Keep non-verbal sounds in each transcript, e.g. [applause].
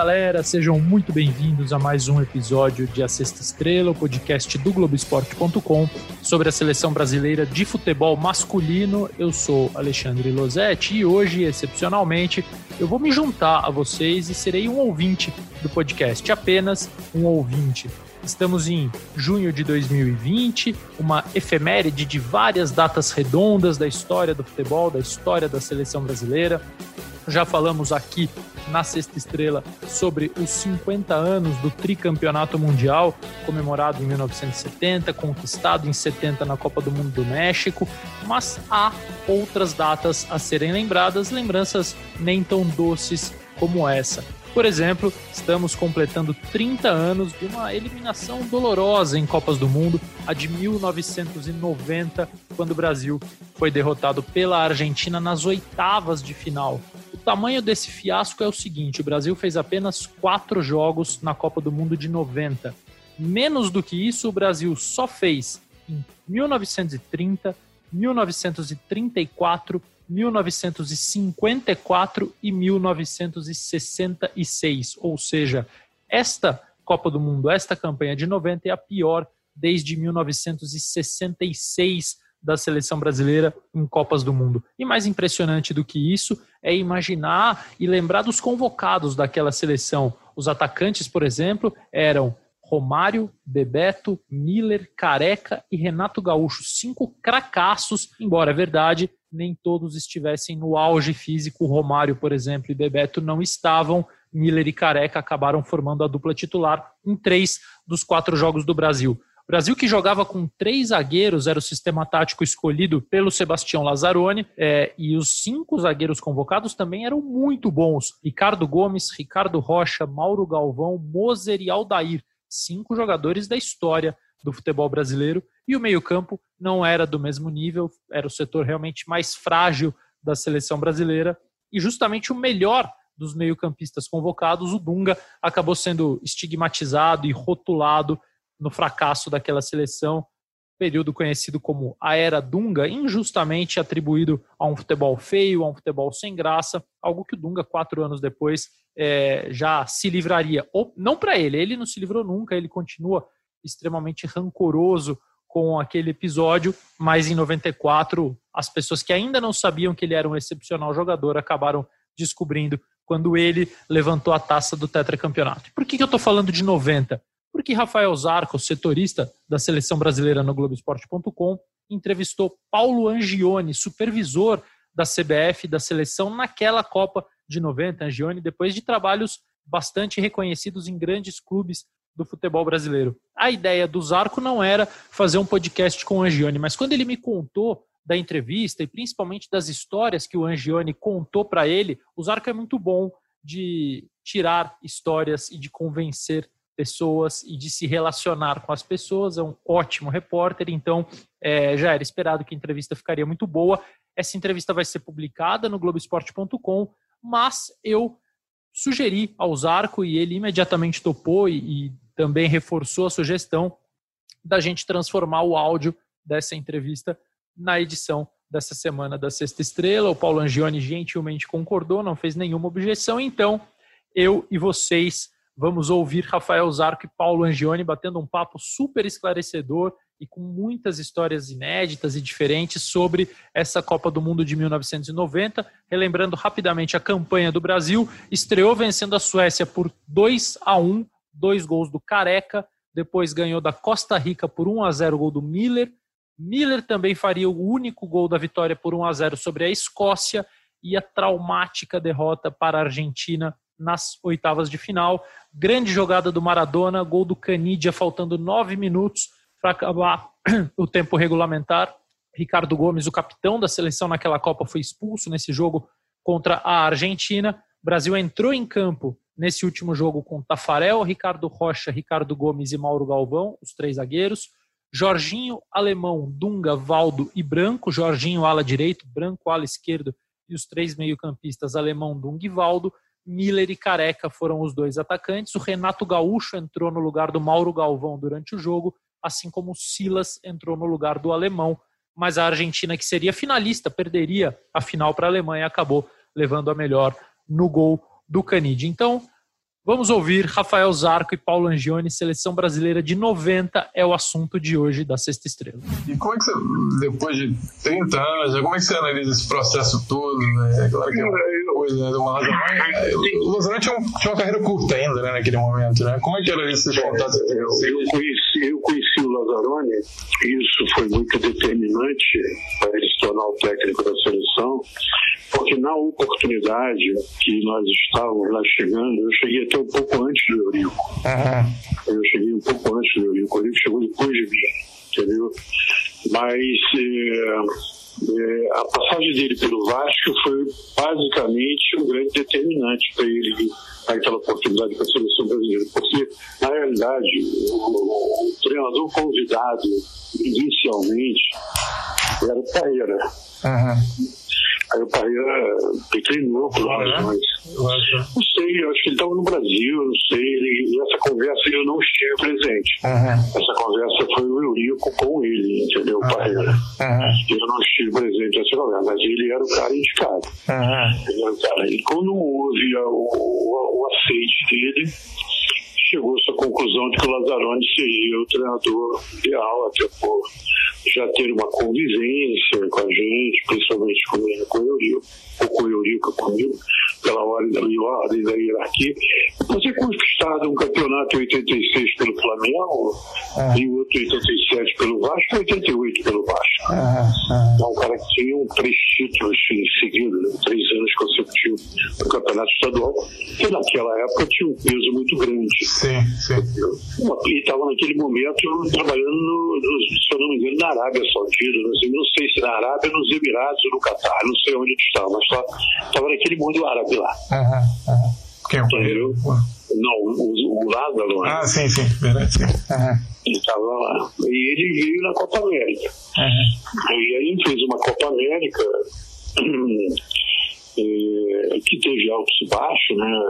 Galera, sejam muito bem-vindos a mais um episódio de A Sexta Estrela, o podcast do Globoesporte.com sobre a seleção brasileira de futebol masculino. Eu sou Alexandre Losetti e hoje, excepcionalmente, eu vou me juntar a vocês e serei um ouvinte do podcast, apenas um ouvinte. Estamos em junho de 2020, uma efeméride de várias datas redondas da história do futebol, da história da seleção brasileira. Já falamos aqui na Sexta Estrela sobre os 50 anos do tricampeonato mundial, comemorado em 1970, conquistado em 70 na Copa do Mundo do México, mas há outras datas a serem lembradas, lembranças nem tão doces como essa. Por exemplo, estamos completando 30 anos de uma eliminação dolorosa em Copas do Mundo, a de 1990, quando o Brasil foi derrotado pela Argentina nas oitavas de final. Tamanho desse fiasco é o seguinte: o Brasil fez apenas quatro jogos na Copa do Mundo de 90. Menos do que isso, o Brasil só fez em 1930, 1934, 1954 e 1966. Ou seja, esta Copa do Mundo, esta campanha de 90 é a pior desde 1966 da seleção brasileira em Copas do Mundo. E mais impressionante do que isso é imaginar e lembrar dos convocados daquela seleção. Os atacantes, por exemplo, eram Romário, Bebeto, Miller, Careca e Renato Gaúcho, cinco cracassos, embora é verdade, nem todos estivessem no auge físico. Romário, por exemplo, e Bebeto não estavam. Miller e Careca acabaram formando a dupla titular em três dos quatro jogos do Brasil. Brasil que jogava com três zagueiros era o sistema tático escolhido pelo Sebastião Lazzaroni é, e os cinco zagueiros convocados também eram muito bons. Ricardo Gomes, Ricardo Rocha, Mauro Galvão, Moser e Aldair. Cinco jogadores da história do futebol brasileiro. E o meio-campo não era do mesmo nível, era o setor realmente mais frágil da seleção brasileira. E justamente o melhor dos meio-campistas convocados, o Dunga, acabou sendo estigmatizado e rotulado no fracasso daquela seleção, período conhecido como a Era Dunga, injustamente atribuído a um futebol feio, a um futebol sem graça, algo que o Dunga, quatro anos depois, é, já se livraria. Ou, não para ele, ele não se livrou nunca, ele continua extremamente rancoroso com aquele episódio, mas em 94 as pessoas que ainda não sabiam que ele era um excepcional jogador acabaram descobrindo quando ele levantou a taça do tetracampeonato. Por que, que eu estou falando de 90? Porque Rafael Zarco, setorista da seleção brasileira no Globoesporte.com, entrevistou Paulo Angione, supervisor da CBF da seleção naquela Copa de 90, Angione, depois de trabalhos bastante reconhecidos em grandes clubes do futebol brasileiro. A ideia do Zarco não era fazer um podcast com o Angione, mas quando ele me contou da entrevista e principalmente das histórias que o Angione contou para ele, o Zarco é muito bom de tirar histórias e de convencer pessoas e de se relacionar com as pessoas. É um ótimo repórter, então é, já era esperado que a entrevista ficaria muito boa. Essa entrevista vai ser publicada no Globoesporte.com mas eu sugeri ao Zarco e ele imediatamente topou e, e também reforçou a sugestão da gente transformar o áudio dessa entrevista na edição dessa semana da Sexta Estrela. O Paulo Angione gentilmente concordou, não fez nenhuma objeção, então eu e vocês vamos ouvir Rafael Zarco e Paulo Angione batendo um papo super esclarecedor e com muitas histórias inéditas e diferentes sobre essa Copa do Mundo de 1990. Relembrando rapidamente a campanha do Brasil, estreou vencendo a Suécia por 2 a 1, dois gols do Careca, depois ganhou da Costa Rica por 1 a 0, gol do Miller. Miller também faria o único gol da vitória por 1 a 0 sobre a Escócia e a traumática derrota para a Argentina nas oitavas de final. Grande jogada do Maradona, gol do Canidia faltando nove minutos para acabar [clears throat] o tempo regulamentar. Ricardo Gomes, o capitão da seleção naquela Copa, foi expulso nesse jogo contra a Argentina. O Brasil entrou em campo nesse último jogo com Tafarel, Ricardo Rocha, Ricardo Gomes e Mauro Galvão, os três zagueiros. Jorginho, Alemão, Dunga, Valdo e Branco. Jorginho, ala direito, Branco, ala esquerdo e os três meio-campistas, Alemão, Dunga e Valdo. Miller e Careca foram os dois atacantes. O Renato Gaúcho entrou no lugar do Mauro Galvão durante o jogo assim como o Silas entrou no lugar do alemão, mas a Argentina, que seria finalista, perderia a final para a Alemanha e acabou levando a melhor no gol do Canide. Então, Vamos ouvir Rafael Zarco e Paulo Angione, seleção brasileira de 90 é o assunto de hoje da Sexta Estrela. E como é que você, depois de 30 anos, como é que você analisa esse processo todo? Né? Claro que é uma coisa, né? Uma o Lozano tinha, um, tinha, uma carreira curta ainda, né, naquele momento, né? Como é que era esses contatos? Eu, eu, conheci, eu conheci o Lazzaroni, isso foi muito determinante para ele se tornar o técnico da seleção, porque na oportunidade que nós estávamos lá chegando, eu cheguei até um pouco antes do Eurico. Uhum. Eu cheguei um pouco antes do Eurico. O Eurico chegou depois de mim, entendeu? Mas é, é, a passagem dele pelo Vasco foi basicamente um grande determinante para ele aquela oportunidade para a seleção brasileira, porque na realidade o, o treinador convidado inicialmente era o Carreira. Uhum. Aí o Parreira declinou por razões. Não sei, eu acho que ele estava no Brasil, não sei. Ele, e essa conversa eu não estive presente. Uhum. Essa conversa foi o Eurico com ele, entendeu? O Parreira. Uhum. Eu não estive presente nessa conversa, mas ele era o cara indicado. Uhum. Cara, e quando houve o, o, o aceite dele, chegou-se à conclusão de que o Lazzaroni seria o treinador ideal, até por já ter uma convivência com a gente, principalmente com, com o Eurico, ou com o Eurico comigo, pela ordem da, ordem da hierarquia. Você conquistado um campeonato em 86 pelo Flamengo, ah. e outro em 87 pelo Vasco, e 88 pelo Vasco. Ah, ah. Então, um cara que tinha um três títulos em seguida, né? três anos consecutivos no campeonato estadual, que naquela época tinha um peso muito grande. Sim, sim. E estava naquele momento trabalhando, no, se eu não me engano, na Arábia Saudita, não sei, não sei se na Arábia, nos Emirados ou no Catar, não sei onde ele estava, mas estava naquele mundo árabe lá. Uhum, uhum. Quem é o Não, o, o Lázaro. Ah, sim, sim, verdade, sim. Uhum. Ele estava lá. E ele veio na Copa América. Uhum. E aí fez uma Copa América [clears throat] eh, que teve altos e baixos, né?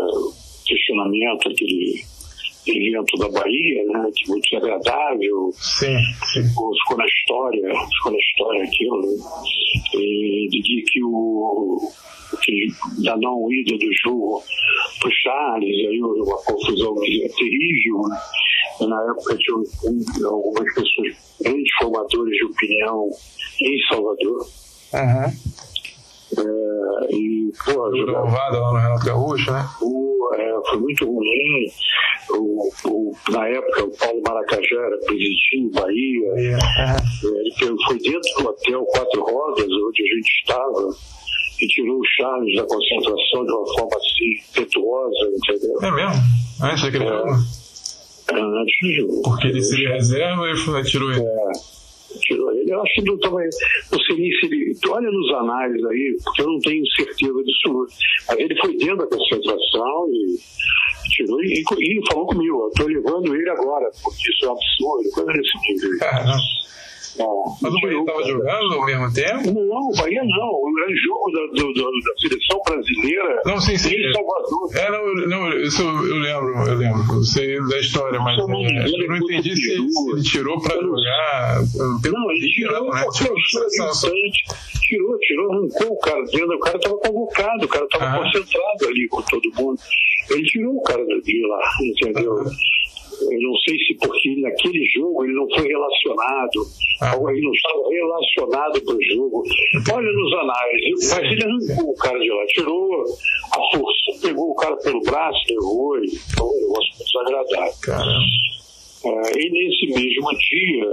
Questionamento, aquele evento da Bahia, né, que muito desagradável, sim, sim. Ficou, ficou, na história, ficou na história aquilo, né, e de que o que, da não ida do jogo pro Charles, aí uma confusão terrível, né? na época tinha algumas pessoas, grandes formadores de opinião em Salvador. Uhum. É, e, pô, jogava... lá no Renato Gaúcho, né? O, é, foi muito ruim. O, o, na época, o Paulo Maracajá era presidindo Bahia. Yeah. É, ele foi dentro do hotel Quatro Rodas, onde a gente estava, e tirou o Charles da concentração de uma forma assim, impetuosa, entendeu? É mesmo? Antes daquele é? É, antes. Porque ele seria reserva e tirou ele? É Eu acho que não, também, não sei ele. Olha nos análises aí, porque eu não tenho certeza disso. Mas ele foi dentro da concentração e tirou e, e falou comigo: estou levando ele agora, porque isso é absurdo, coisa desse nível. Mas o Bahia estava jogando ao mesmo tempo? Não, o Bahia não. Era jogo da, do, da seleção brasileira não, sim, sim. em Salvador. É, não, não, isso eu lembro, eu lembro. Eu sei da história, mas não, é, eu não entendi se, se, ele tirou para jogar pelo Não, ele tirou, né? tirou, tirou, tirou, arrancou o cara dentro. O cara estava convocado, o cara estava ah. concentrado ali com todo mundo. Ele tirou o cara de lá, entendeu? Ah. Eu não sei se porque naquele jogo ele não foi relacionado, ah. ou ele não estava relacionado para o jogo. Olha nos análises, mas ele arrancou o cara de lá, tirou a força, pegou o cara pelo braço, levou e foi um negócio desagradável. Caramba. É, e nesse mesmo dia,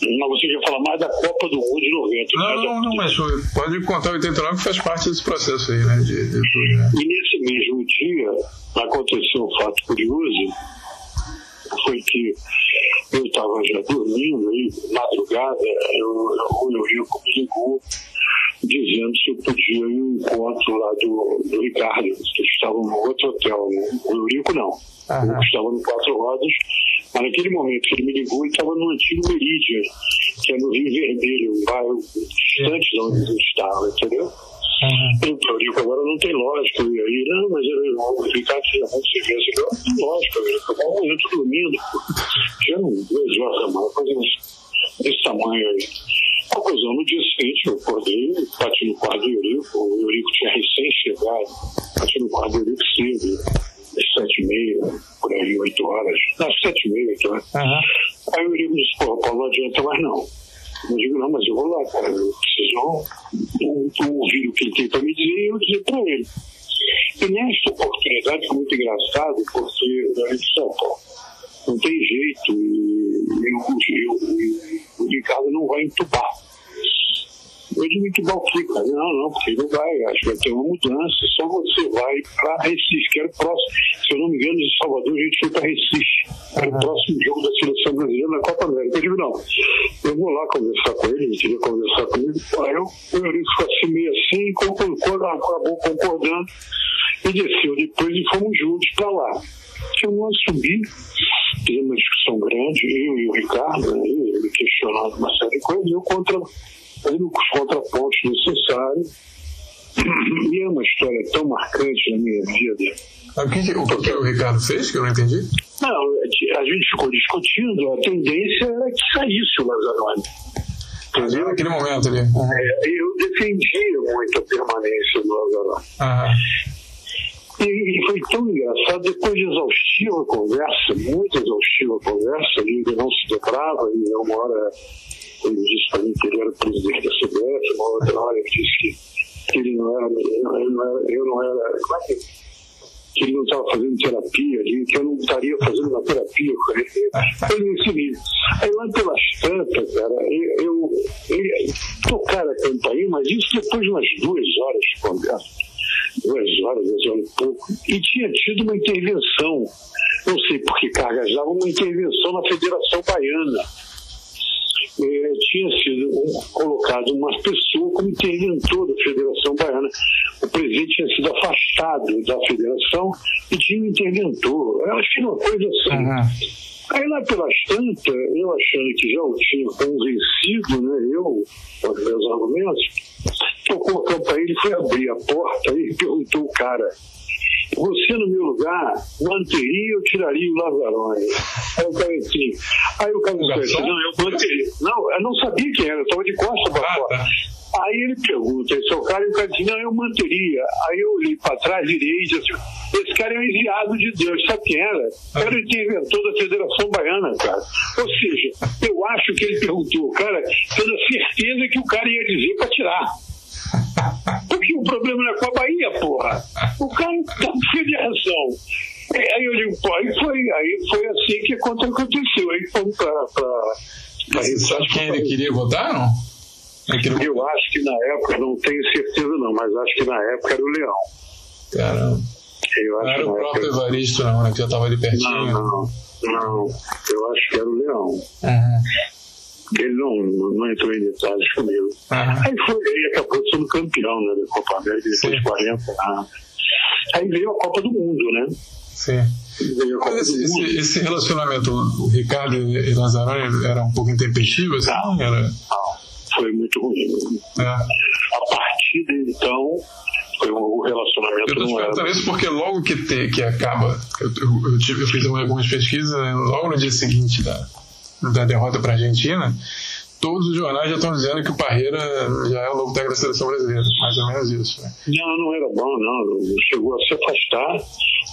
mas você já fala mais da Copa do Mundo de 90. Não, não, não, mas pode contar 89 que faz parte desse processo aí, né? De, de tudo, né? E nesse mesmo dia aconteceu um fato curioso foi que eu estava já dormindo aí, madrugada, eu, o Eurico me ligou dizendo se eu podia ir ao encontro lá do, do Ricardo, que estava no outro hotel. Né? O Eurico não. Uhum. Eu estava no Quatro Rodas, mas naquele momento que ele me ligou, ele estava no antigo Meridian, que é no Rio Vermelho, um bairro distante de onde eu estava, entendeu? Uhum. Então, eu agora não tem lógica. E aí, não, mas eu vou ficar aqui, servir essa Não tem lógica, eu tô dormindo. Não, duas horas da manhã, coisa desse tamanho aí. Conclusão, no dia seguinte eu acordei, bati no quarto do Eurico, o Eurico tinha recém chegado, bati no quarto do Eurico cedo. sete e meia, por aí, oito horas. Não, sete e meia, oito horas. Uhum. Aí eu ligo e disse, pô, Paulo, não adianta mais não. Eu digo, não, mas eu vou lá, cara, eu preciso ouvir o que ele tem para me dizer e eu dizer para ele. E nesta oportunidade foi muito engraçado, porque a gente só, não tem jeito, e, eu, eu, o Ricardo não vai entubar. Eu digo que o quê, cara? Não, não, porque não vai. Acho que vai ter uma mudança. Só você vai para Recife, que era o próximo. Se eu não me engano, de Salvador, a gente foi para Recife. Era o próximo jogo da seleção brasileira na Copa América. Eu digo, não, eu vou lá conversar com ele, ele queria conversar comigo. Aí eu, eu ficou assim, meio assim, concordou, acabou concordando e desceu depois e fomos juntos para lá. Eu lá subi, teve uma discussão grande, eu e o Ricardo, né, ele questionando uma série de coisas, eu contra fazendo os contrapontos necessários. E é uma história tão marcante na minha vida. O que, o que o Ricardo fez que eu não entendi? Não, a gente ficou discutindo, a tendência era que saísse o Lazzaroni. Entendeu? Naquele momento ali. Uhum. É, eu defendia muito a permanência do Lazzaroni. Uhum. E, e, foi tão engraçado, depois de exaustiva conversa, muito exaustiva conversa, ele não se dobrava, e uma hora que ele era presidente da CBF, uma outra hora ele disse que, que ele não era, ele não era, eu não era, como é que, que ele não estava fazendo terapia que eu não estaria fazendo uma terapia com ele. Ele disse livro. Aí lá pelas tantas, cara, eu, eu, eu tocaram a campainha, mas isso depois de umas duas horas de conversa duas horas, duas horas e pouco, e tinha tido uma intervenção, não sei por que cargas dava, uma intervenção na Federação Baiana eh, tinha sido um, colocado uma pessoa como interventor da Federação Baiana. O presidente tinha sido afastado da federação e tinha um interventor. Eu acho que uma coisa assim. Uhum. Aí lá pelas tantas, eu achando que já o tinha convencido, né, eu, com os meus argumentos, tocou a campainha, ele foi abrir a porta e perguntou o cara, você no meu lugar manteria ou tiraria o Lazzaroni? Aí o cara assim, aí o cara disse, não, eu manteria. Não, eu não sabia quem era, eu estava de costas para fora. Ah, tá. Aí ele pergunta, esse é o cara, e o cara diz, não, eu manteria. Aí eu olhei para trás, virei e disse assim, esse cara é um enviado de Deus, sabe quem era? Era o interventor da Federação Baiana, cara. Ou seja, eu acho que ele perguntou, cara, tendo a certeza que o cara ia dizer para tirar. O problema é com a Bahia, porra. O cara tá federação. Aí eu digo, pô, aí foi, aí foi assim que aconteceu. Aí fomos para. Você sabe quem ele queria votar, não? Ele eu acho que na época, não tenho certeza não, mas acho que na época era o Leão. Caramba. Eu acho não era o próprio época... Evaristo, não, né? Que já estava ali pertinho. Não, não, não. Eu acho que era o Leão. Uhum ele não, não entrou em detalhes comigo. Uhum. Aí foi, aí acabou sendo campeão né, da Copa América depois de 40 anos. Aí veio a Copa do Mundo, né? Sim. Esse, esse, esse, relacionamento, o Ricardo e Lazarone era um pouco intempestivo? Assim? Não, era... não, foi muito ruim. É. A partir de então, foi um, o relacionamento eu não era. isso porque logo que, te, que acaba, eu, eu, eu, tive, eu fiz algumas pesquisas, né, logo no dia seguinte da, da derrota para a Argentina, todos os jornais já estão dizendo que o Parreira já é o novo técnico da seleção brasileira. Mais ou menos isso. Né? Não, não era bom, não. Chegou a se afastar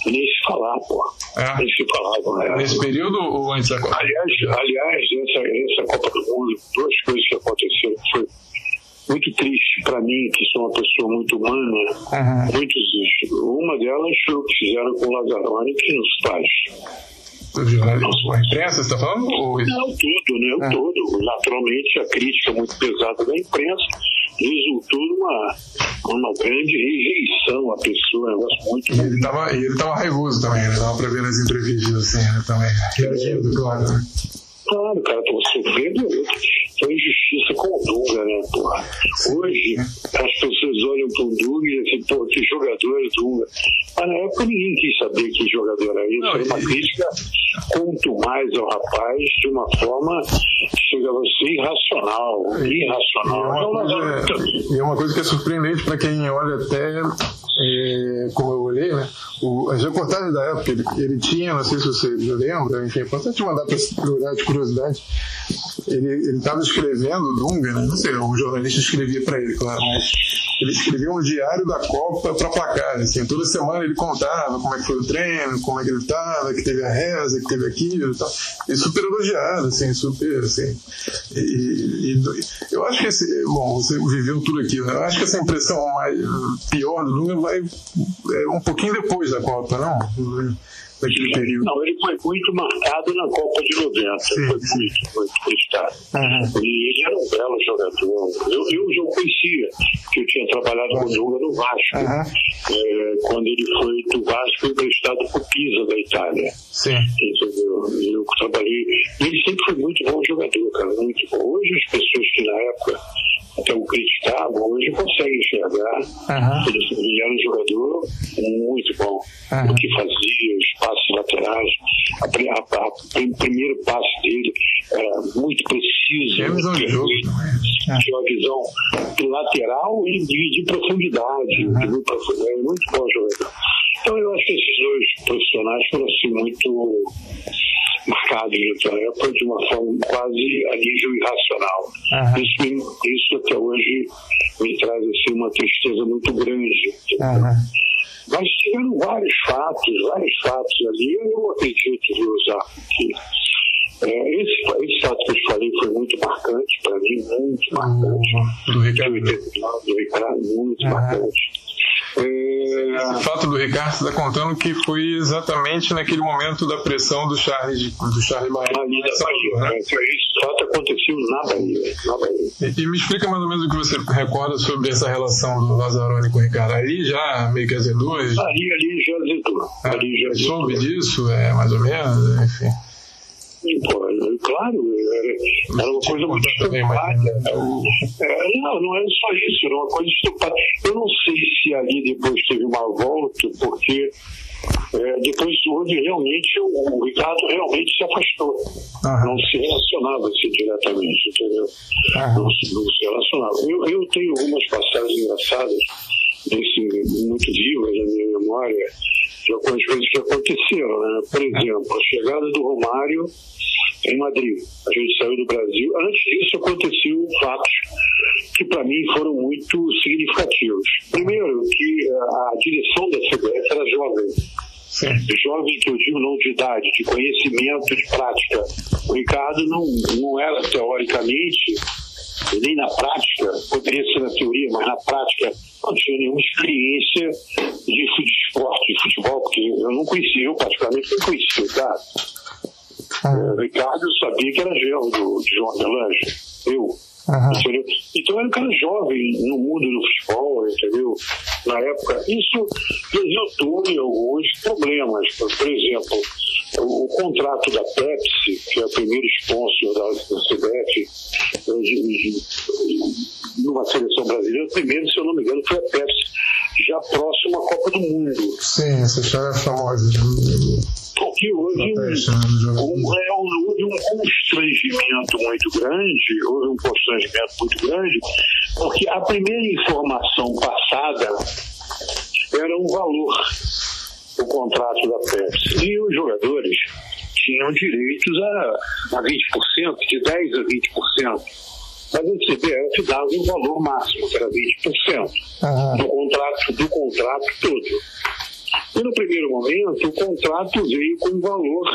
e nem se falar, pô. É. Nem se falava. Né? Nesse período ou antes da Copa? Aliás, aliás essa, essa Copa do Mundo, duas coisas que aconteceram. Foi muito triste para mim, que sou uma pessoa muito humana, uhum. muito existe. Uma delas foi o que fizeram com o Lazzaroni, que nos faz a imprensa, você está falando? Ou... Não, tudo, né? É. Todo. Naturalmente, a crítica muito pesada da imprensa resultou numa, numa grande rejeição à pessoa, um negócio muito. E ele estava ele tava raivoso também, né? Dava para ver nas entrevistas assim, né? Também. Reagindo, claro. Né? Claro, cara, tô sofrendo foi injustiça com o Dunga, né, porra? Hoje, as pessoas olham pro Dunga e dizem, pô, que jogador é Dunga. Mas na época ninguém quis saber que jogador era isso. Foi uma crítica quanto mais ao rapaz de uma forma que chegava a ser irracional. Irracional. E é uma, coisa, e é uma coisa que é surpreendente para quem olha até é, como eu olhei, né? O, as reportagens da época, ele, ele, tinha, não sei se você lembra, enfim, é importante mandar para olhar de curiosidade. Ele estava escrevendo, Dunga, né? Não sei, um jornalista escrevia para ele, claro, mas ele escrevia um diário da Copa para placar. Assim, toda semana ele contava como é que foi o treino, como é que ele estava, que teve a reza, que teve aquilo e tal. E super elogiado, assim, super, assim. E, e, eu acho que esse, bom, você viveu tudo aquilo, né? Eu acho que essa impressão mais pior do Dunga vai é, um pouquinho depois da Copa, não? Naquele período? Não, ele foi muito marcado na Copa de 90. Sim. Foi muito, muito cristado. Uhum. E ele era um belo jogador. Eu, eu já o conhecia, porque eu tinha trabalhado uhum. com o Dunga no Vasco. Uhum. É, quando ele foi do Vasco, emprestado para o Pisa da Itália. Sim. Entendeu? Eu trabalhei. Ele sempre foi muito bom jogador, cara. Muito bom. Hoje as pessoas que na época até o criticavam, hoje conseguem enxergar. Uhum. Ele era um jogador muito bom. Uhum. O que fazia, os passos laterais, a, a, a, o primeiro passo dele era muito preciso. De jogo. Tinha uma visão de lateral e de, de profundidade. Uhum. De muito, profundidade. muito bom jogador. Então eu acho que esses dois profissionais foram assim muito marcados naquela época de uma forma quase a nível irracional. Uhum. Isso, isso até hoje me traz assim, uma tristeza muito grande. Uhum. Mas tiveram vários fatos, vários fatos ali, eu acredito de usar aqui. É, esse, esse fato que eu falei foi muito marcante para mim, muito marcante. Uhum. Do Ricardo. Do Ricardo, muito marcante. Esse fato do Ricardo está contando que foi exatamente naquele momento da pressão do Charles, do Charles Bahia. Ali da Bahia, né? Esse fato aconteceu na Bahia. Na Bahia. E, e, me explica mais ou menos o que você recorda sobre essa relação do Lazzaroni com o Ricardo. Ali já meio que azedou? Ali, ali já azedou. É, ali já azedou. Soube disso, é, mais ou menos, enfim. Claro, era, era uma coisa muito estupada. Né? É, não, não é só isso, era uma coisa estupada. Eu não sei se ali depois teve uma volta, porque é, depois do onde realmente o, Ricardo realmente se afastou. Uhum. Não se relacionava assim, diretamente, entendeu? Uhum. Não, não, se relacionava. Eu, eu tenho algumas passagens engraçadas, desse, muito vivas na minha memória, de algumas coisas que aconteceram. Né? Por exemplo, a chegada do Romário em Madrid. A gente saiu do Brasil. Antes disso, aconteceu fatos que, para mim, foram muito significativos. Primeiro, que a direção da CBF era jovem. Sim. Jovem que eu digo não de idade, de conhecimento, de prática. O Ricardo não, não era teoricamente, nem na prática, poderia ser na teoria, mas na prática não tinha nenhuma experiência de esporte, de futebol, porque eu não conhecia, eu particularmente não conhecia o Ricardo. Ah. O Ricardo sabia que era genro do, de João Avelange, eu. Uhum. Então era um cara jovem no mundo do futebol, entendeu? Na época, isso resultou em alguns problemas. Por exemplo, o, o contrato da Pepsi, que é o primeiro sponsor da, da CBF, numa seleção brasileira, primeiro, se eu não me engano, foi a Pepsi, já próximo à Copa do Mundo. Sim, essa história é famosa porque houve um, um, é, houve um constrangimento muito grande, houve um constrangimento muito grande, porque a primeira informação passada era um valor, o contrato da Pepsi. E os jogadores tinham direitos a, a 20%, de 10% a 20%. Mas a CBF dava um valor máximo, que era 20% uhum. do, contrato, do contrato todo. E no primeiro momento, o contrato veio com um valor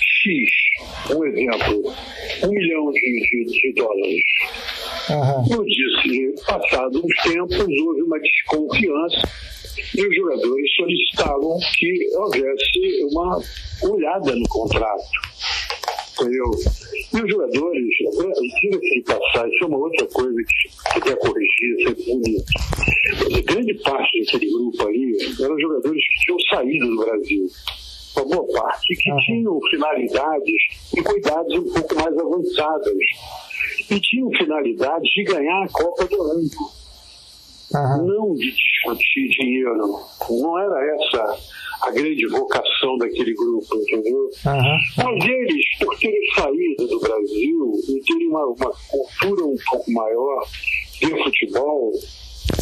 X. Um exemplo, um milhão de, de, de dólares. Uhum. Eu disse, passados uns tempos, houve uma desconfiança e os jogadores solicitavam que houvesse uma olhada no contrato. Entendeu? E os jogadores, diga-se de passar, isso é uma outra coisa que quer corrigir, é bonito. Grande parte daquele grupo ali eram jogadores que tinham saído do Brasil. Uma boa parte, que tinham finalidades e cuidados um pouco mais avançadas. E tinham finalidades de ganhar a Copa do Ano. Uhum. Não de discutir dinheiro. Não era essa a grande vocação daquele grupo, entendeu? Uhum. Mas eles, por terem saído do Brasil e terem uma, uma cultura um pouco maior de futebol,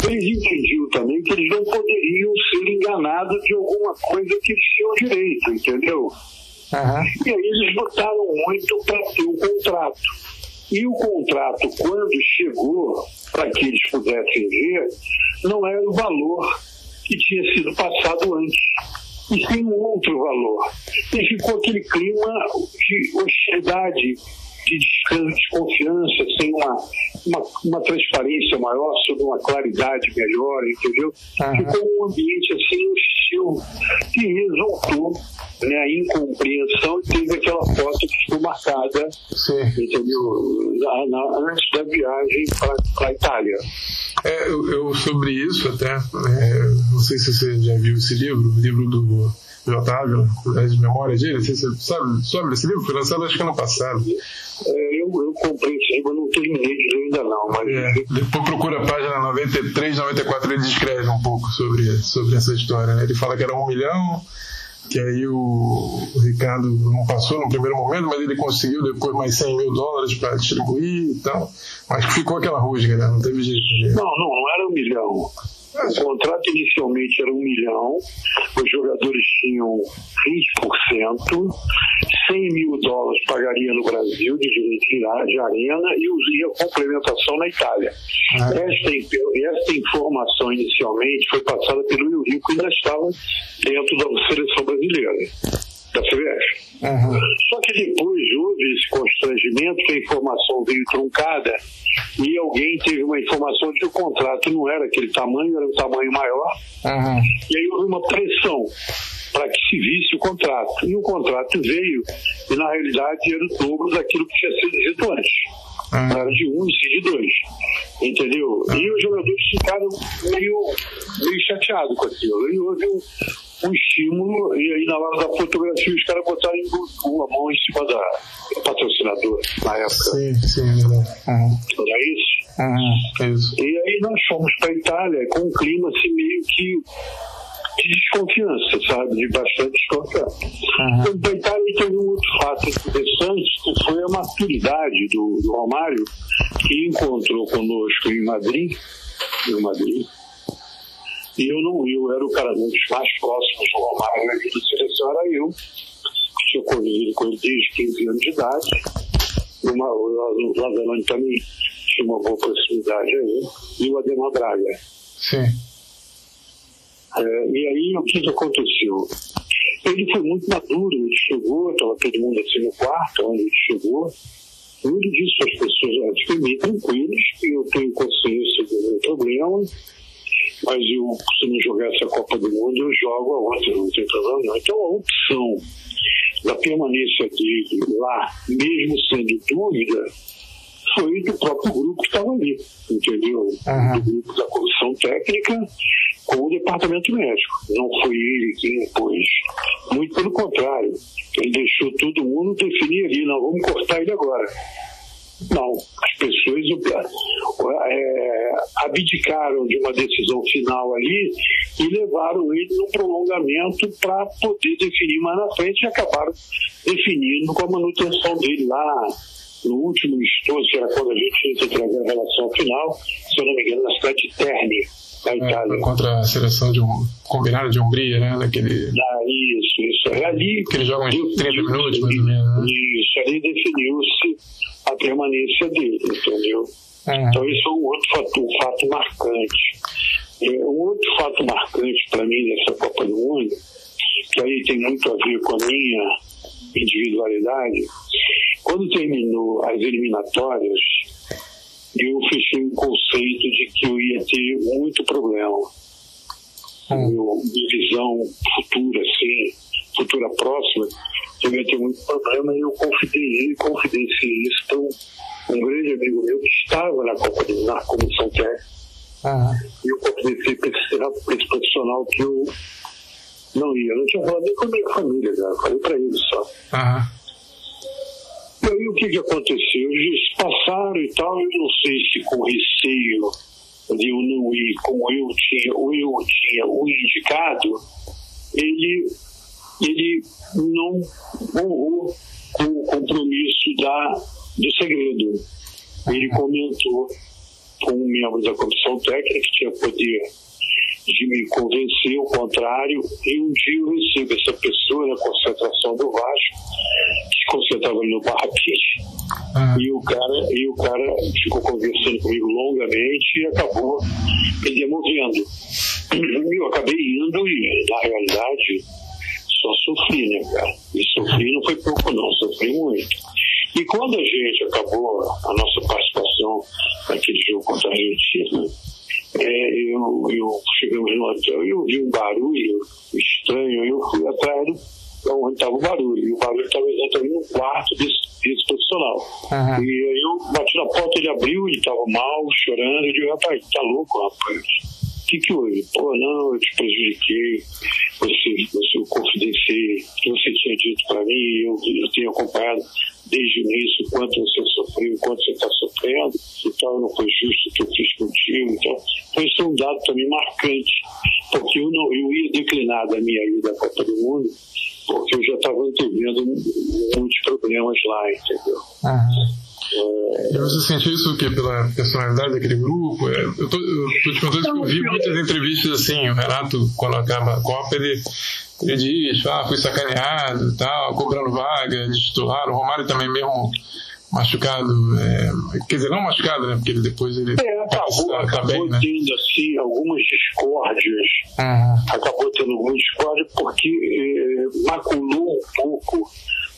eles entendiam também que eles não poderiam ser enganados de alguma coisa que eles tinham direito, entendeu? Uhum. E aí eles lutaram muito para ter um contrato. E o contrato, quando chegou para que eles pudessem ver, não era o valor que tinha sido passado antes, e sim um outro valor. E ficou aquele clima de hostilidade, de descanso, de confiança, sem uma, uma, uma, transparência maior, sobre uma claridade melhor, entendeu? Uhum. Ficou um ambiente assim que resultou né, incompreensão e teve aquela foto que ficou marcada, Sim. entendeu? Na, na, antes da viagem para a Itália. É, eu, eu, sobre isso até, é, não sei se você já viu esse livro, o livro do do Otávio, as memórias dele, você sabe sobre esse livro? Foi lançado acho que ano passado. É, eu, eu comprei esse livro, não terminei de ler ainda não. Mas... É, depois procura a página 93, 94, ele descreve um pouco sobre, sobre essa história. Né? Ele fala que era um milhão, que aí o, o, Ricardo não passou no primeiro momento, mas ele conseguiu depois mais 100 mil dólares para distribuir e tal. Mas ficou aquela rusga, né? Não teve jeito. Não, não, não era um milhão. O contrato inicialmente era um milhão, os jogadores tinham 20%, 100 mil dólares pagaria no Brasil de direito de arena e usaria complementação na Itália. Ah. Esta, esta informação inicialmente foi passada pelo Rio Rico e ainda estava dentro da seleção brasileira da CBF. Uhum. Só que depois houve esse constrangimento que a informação veio truncada e alguém teve uma informação que o contrato não era aquele tamanho, era um tamanho maior. Uhum. E aí houve uma pressão para que se visse o contrato. E o contrato veio, e na realidade era o dobro daquilo que tinha sido dito antes. Uhum. Era de um e de dois. Entendeu? Uhum. E os jogadores ficaram meio, meio chateados com aquilo. E houve um, um estímulo, e aí na hora da fotografia os caras botaram uma mão em cima da patrocinadora na época. Sim, sim, verdade. Uhum. Era isso? Uhum, isso. E aí nós fomos para Itália com um clima assim meio que de desconfiança, sabe? De bastante desconfiança. Uhum. Então, para Itália teve um outro fato interessante, que foi a maturidade do, do Romário, que encontrou conosco em Madrid, em Madrid, e eu não, eu era o cara um dos mais próximos do Romário na vida da seleção, era eu, que tinha convivido com ele desde 15 anos de idade. Uma, o Lazarone também tinha uma boa proximidade aí, e o Ademar Braga. Sim. É, e aí o que, que aconteceu? Ele foi muito maduro, ele chegou, estava todo mundo assim no quarto, onde ele chegou. Ele disse para as pessoas, fiquem bem tranquilos, eu tenho consciência do meu problema, mas eu, se não jogar essa Copa do Mundo, eu jogo a outra, não tem problema não. Então a opção da permanência dele lá, mesmo sendo dúvida, foi do próprio grupo que estava ali, entendeu? Uhum. Do grupo da comissão técnica com o departamento médico. Não foi ele quem impôs. Muito pelo contrário. Ele deixou todo mundo definir ali, não, vamos cortar ele agora. Não, as pessoas é, abdicaram de uma decisão final ali e levaram ele no prolongamento para poder definir mais na frente e acabaram definindo com a manutenção dele lá no último estudo, que era quando a gente fez a relação final, se eu não me engano, na cidade de na Itália. É, contra a seleção de um combinado de Hungria, né? Daquele... Ah, isso, isso. É ali. Que eles jogam 30 minutos, mais ou menos. Né? Isso, ali definiu-se a permanência dele, entendeu? Uhum. Então, isso é um outro fato, um fato marcante. É, um outro fato marcante para mim nessa Copa do Mundo, que aí tem muito a ver com a minha individualidade, quando terminou as eliminatórias, eu fechei um conceito de que eu ia ter muito problema. Uhum. Minha visão futura, assim, futura próxima, eu ia ter muito problema e eu confidenciei, confidenciei isso para um, um, grande amigo meu que estava na na comissão técnica. Uhum. E eu confidenciei para esse, profissional que eu não ia. Eu não tinha falado nem com a minha família, cara. Falei para ele só. Uhum. E aí o que, que aconteceu? Eles passaram e tal, eu não sei se com receio de eu não ir como eu tinha, ou eu tinha o indicado, ele ele não honrou com o compromisso da, do segredo. Ele comentou com um membro da comissão técnica que tinha poder de me convencer o contrário, e um dia eu recebo essa pessoa na concentração do Vasco, concentrava no Barra Pit. Ah. E, o cara, e o cara ficou conversando comigo longamente e acabou me demovendo. [clears throat] Eu acabei indo e, na realidade, só sofri, né, cara? E sofri não foi pouco, não, sofri muito. E quando a gente acabou a nossa participação naquele jogo contra a Argentina, é, eu, eu chegamos no hotel e eu vi um barulho estranho, eu fui atrás onde estava o barulho, e o barulho estava exatamente no quarto desse, desse profissional. Uhum. E aí eu bati na porta, ele abriu, ele estava mal, chorando, eu disse, rapaz, tá louco, rapaz? O que que houve? Pô, não, eu te prejudiquei, você, você eu confidenciei, que você tinha dito para mim, eu, eu tenho acompanhado desde o início quanto você sofreu, quanto você está sofrendo, então não foi justo o que eu fiz contigo. Então, foi um dado também marcante, porque eu, não, eu ia declinar da minha ida à Copa do Mundo, porque eu já estava entendendo muitos problemas lá, entendeu? Uhum. E você sentiu isso o quê? Pela personalidade daquele grupo? É, eu tô, eu tô te contando que eu vi muitas entrevistas assim, o Renato, quando acaba a Copa, ele, ele diz, ah, fui sacaneado e tal, cobrando vaga, de titular. O Romário também mesmo machucado, é, quer dizer, não machucado, né? Porque ele depois ele é, acabou, tá, acabou bem, né? tendo assim algumas discórdias, uhum. acabou tendo algumas discórdias porque é, maculou um pouco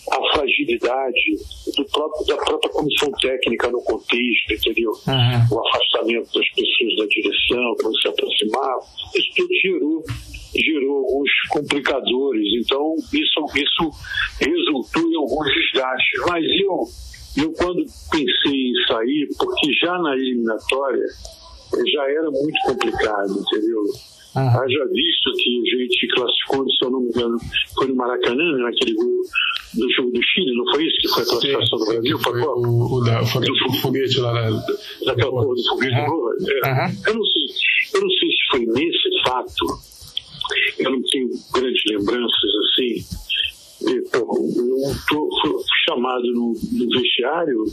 a fragilidade do próprio, da própria comissão técnica no contexto, entendeu? Uhum. O afastamento das pessoas da direção, quando se aproximava, isso tudo gerou gerou alguns complicadores, então isso, isso resultou em alguns desgastes. Mas eu, eu quando pensei em sair, porque já na eliminatória já era muito complicado, entendeu? Uhum. Haja visto que a gente classificou, se eu não me engano, foi no Maracanã, né, naquele gol do jogo do Chile, não foi isso que foi a classificação Sim, do Brasil? Foi o, o, da, o foguete lá na. Daquela porra do foguete uhum. Uhum. Eu não sei, eu não sei se foi nesse fato, eu não tenho grandes lembranças assim. E, pô, eu fui chamado no, no vestiário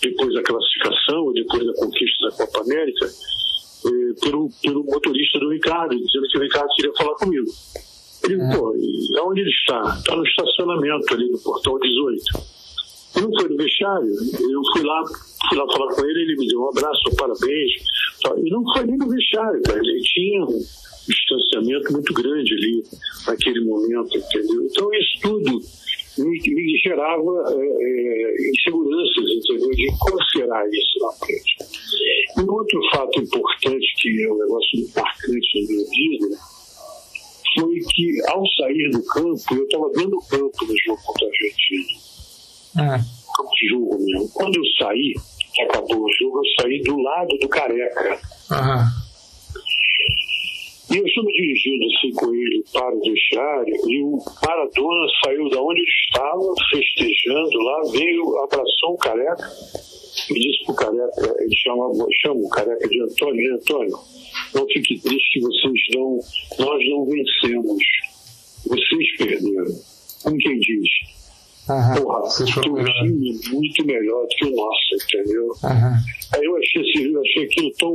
depois da classificação, depois da conquista da Copa América, eh, pelo, pelo motorista do Ricardo, dizendo que o Ricardo queria falar comigo. Ele, é. pô, e onde ele está? Está no estacionamento ali no portão 18. Ele não foi no vestiário, eu fui lá, fui lá falar com ele, ele me deu um abraço, parabéns. E não foi nem no vestiário, cara. ele tinha um distanciamento muito grande ali naquele momento, entendeu? Então isso tudo me, me gerava é, é, inseguranças, entendeu? De como será isso na frente. Um outro fato importante, que é um negócio muito marcante na minha vida, foi que ao sair do campo, eu estava dentro do campo no jogo contra a Argentina. Ah. Campo de jogo mesmo. Quando eu saí, acabou o jogo, eu saí do lado do careca. Aham. E eu estou me dirigindo assim com ele para o vestiário e o Maradona saiu da onde ele estava, festejando lá, veio, abraçou o careca e disse para o careca, ele chama, chama o careca de Antônio, Antônio, não fique triste que vocês não, nós não vencemos, vocês perderam. Como quem diz, Uhum. Porra, o teu time é muito melhor do que o nosso, entendeu? Uhum. Aí eu achei, eu achei aquilo tão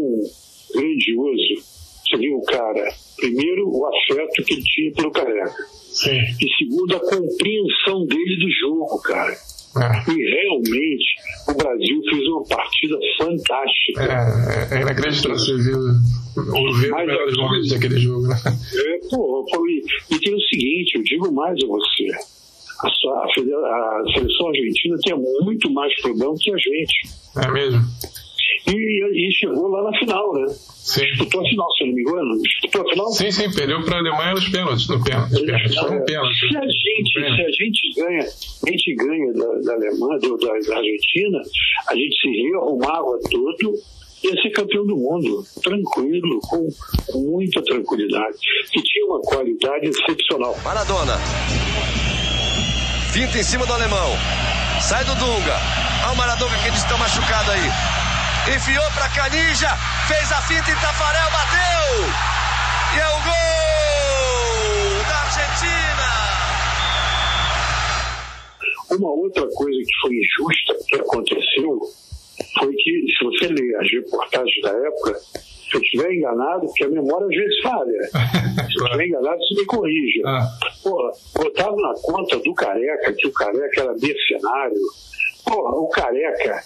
grandioso viu cara, primeiro, o afeto que ele tinha pelo careca. Sim. E segundo, a compreensão dele do jogo, cara. É. E realmente o Brasil fez uma partida fantástica. É, é, inacreditável você ver os melhores momentos daquele jogo. Né? É, pô, e, e tem o seguinte, eu digo mais a você. A, a, a seleção argentina tem muito mais problema que a gente. É mesmo? E, e chegou lá na final, né? Sim. Disputou a final, se eu não me engano. Disputou a final? Sim, sim, perdeu para a Alemanha nos pênaltis. No pênalti, Foi um pênalti. Se a gente, se a gente ganha, a gente ganha da, da Alemanha, do, da, da Argentina, a gente se rearrumava todo ia ser campeão do mundo, tranquilo, com, com muita tranquilidade, que tinha uma qualidade excepcional. Maradona, finta em cima do alemão, sai do Dunga, olha o Maradona que ele está machucado aí enfiou para Canija, fez a finta em Tafarel, bateu! E é o gol da Argentina! Uma outra coisa que foi injusta que aconteceu foi que, se você ler as reportagens da época, Se eu estiver enganado, porque a memória às vezes falha. [laughs] Se eu estiver enganado, você me corrija. Ah. Porra, botaram na conta do careca que o careca era mercenário. Porra, o careca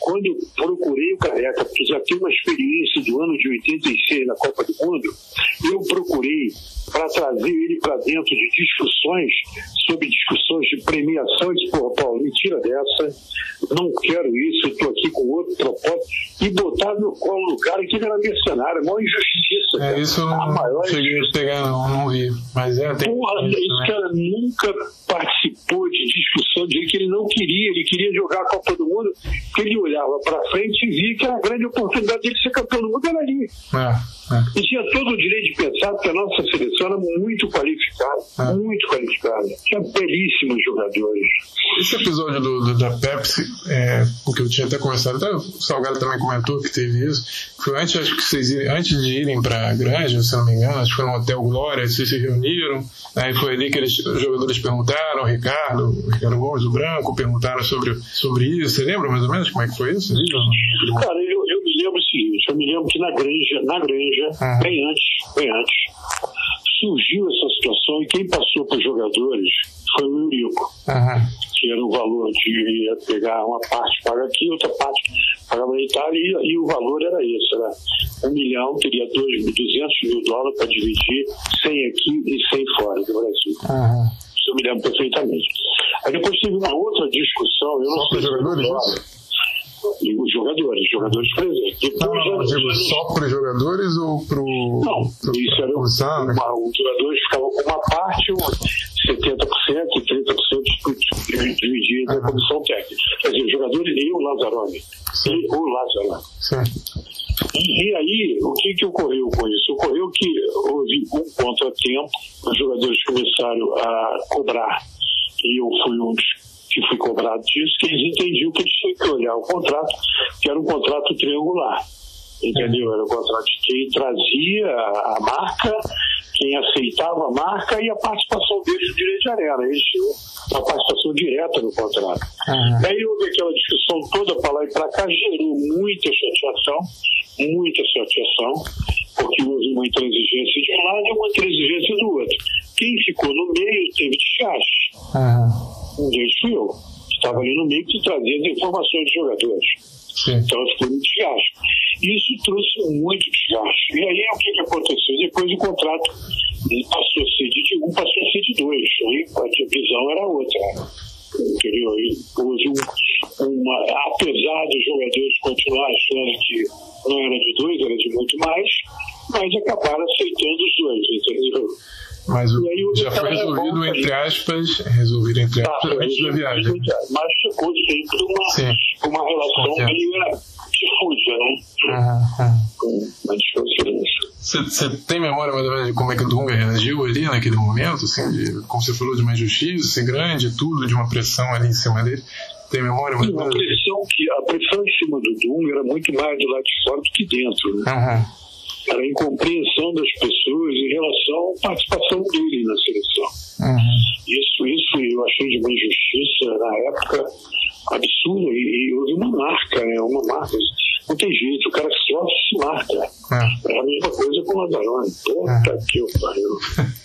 quando procurei o Careca, porque já tem uma experiência do ano de 86 na Copa do Mundo, eu procurei para trazer ele para dentro de discussões sobre discussões de premiação. Disse, porra, Paulo, mentira dessa, não quero isso, eu estou aqui com outro propósito. E botar no colo do cara que era mercenário, maior injustiça. É, isso eu não maior cheguei a pegar, não, não vi. Mas é, tem Porra, esse né? cara nunca participou de discussão de que ele não queria, ele queria jogar a Copa do Mundo, porque ele olhava para frente e via que a grande oportunidade de ser campeão do mundo era ali. É, é. E tinha todo o direito de pensar, porque a nossa seleção era muito qualificada, é. muito qualificada. Tinha belíssimos jogadores. Esse episódio do, do da Pepsi, é, o que eu tinha até conversado, até o Salgado também comentou que teve isso, foi antes, acho que vocês antes de irem para a Granja, se não me engano, acho que foi no Hotel Glória, vocês se reuniram, aí foi ali que eles, os jogadores perguntaram, o Ricardo, o Ricardo Gomes, o Branco, perguntaram sobre, sobre isso. Você lembra mais ou menos como é que foi isso? Cara, eu, eu me lembro o seguinte, eu me lembro que na Granja, na Granja, bem antes, bem antes, surgiu essa situação e quem passou para os jogadores foi o Eurico, uhum. Que era o valor de ia pegar uma parte paga aqui, outra parte pagava na Itália e, e, o valor era esse, era um milhão, teria dois, 200 mil dólares para dividir, 100 aqui e 100 fora do Brasil. Uhum. Isso eu me lembro perfeitamente. Aí depois teve uma outra discussão, eu não Só sei se jogadores, e os jogadores, jogadores presentes. Depois, não, não, digo, só para os jogadores ou para o. Não, pro, isso era né? os jogadores ficavam com uma parte, 70% e 30% dividido na comissão técnica. Quer dizer, os jogadores e o Lazzaroni. Sim. E o Lazzaroni. Sim. E, e, aí, o que, que ocorreu com isso? Ocorreu que houve um contratempo, os jogadores começaram a cobrar, e eu fui um dos que fui cobrado disso, que eles entendiam que eles tinham que olhar o contrato, que era um contrato triangular. Entendeu? Era um contrato de quem trazia a marca, quem aceitava a marca e a participação deles no direito de arena. Eles tinham uma participação direta no contrato. Uhum. Aí houve aquela discussão toda para lá e para cá, gerou muita chateação, muita chateação, porque houve uma intransigência de um lado e uma intransigência do outro. Quem ficou no meio teve desgaste. Uhum fui eu. Estava ali no meio que trazia as informações dos jogadores. Sim. Então ficou muito desgaste. Isso trouxe muito desgaste. E aí o que, que aconteceu? Depois o contrato passou a ser de um, passou a ser de dois. Aí a divisão era outra. Entendeu? E houve um, uma. Apesar dos jogadores continuarem achando que não era de dois, era de muito mais, mas acabaram aceitando os dois, entendeu? Mas o, já foi resolvido, entre aspas, resolvido entre tá, aspas, antes da viagem. Mas ficou sempre uma, Sim. uma relação Sim. meio difusa, né? Uma diferença. Você tem memória mais ou menos de como é que o Dunga reagiu ali naquele momento, assim, de, como você falou, de uma injustiça grande, tudo, de uma pressão ali em cima dele? Tem memória? Sim, a pressão, que, a pressão em cima do Dunga era muito mais do lado de fora do que dentro. Né? A incompreensão das pessoas em relação à participação dele na seleção. Uhum. Isso, isso eu achei de uma injustiça na época absurda e, e houve uma marca, né? Uma marca. Não tem jeito, o cara sofre se marca. É. é a mesma coisa com o Ladarone. Puta é. que pariu. [laughs]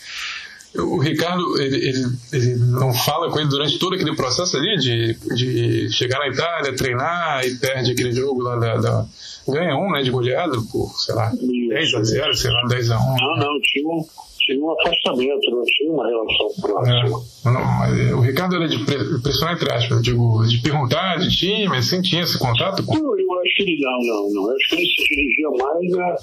O Ricardo, ele, ele, ele, não fala com ele durante todo aquele processo ali de, de chegar na Itália, treinar e perde aquele jogo lá da, da ganha um, né, de goleada por, sei lá, 10 a 0, sei lá, 10 a 1. Não, não, tinha um, tinha um afastamento, não tinha uma relação próxima. É, não, mas o Ricardo era de pressionar entre aspas, digo, de perguntar de time, assim, tinha esse contato com... Eu, eu acho que ele não, não, não. Eu acho que ele se dirigia mais a,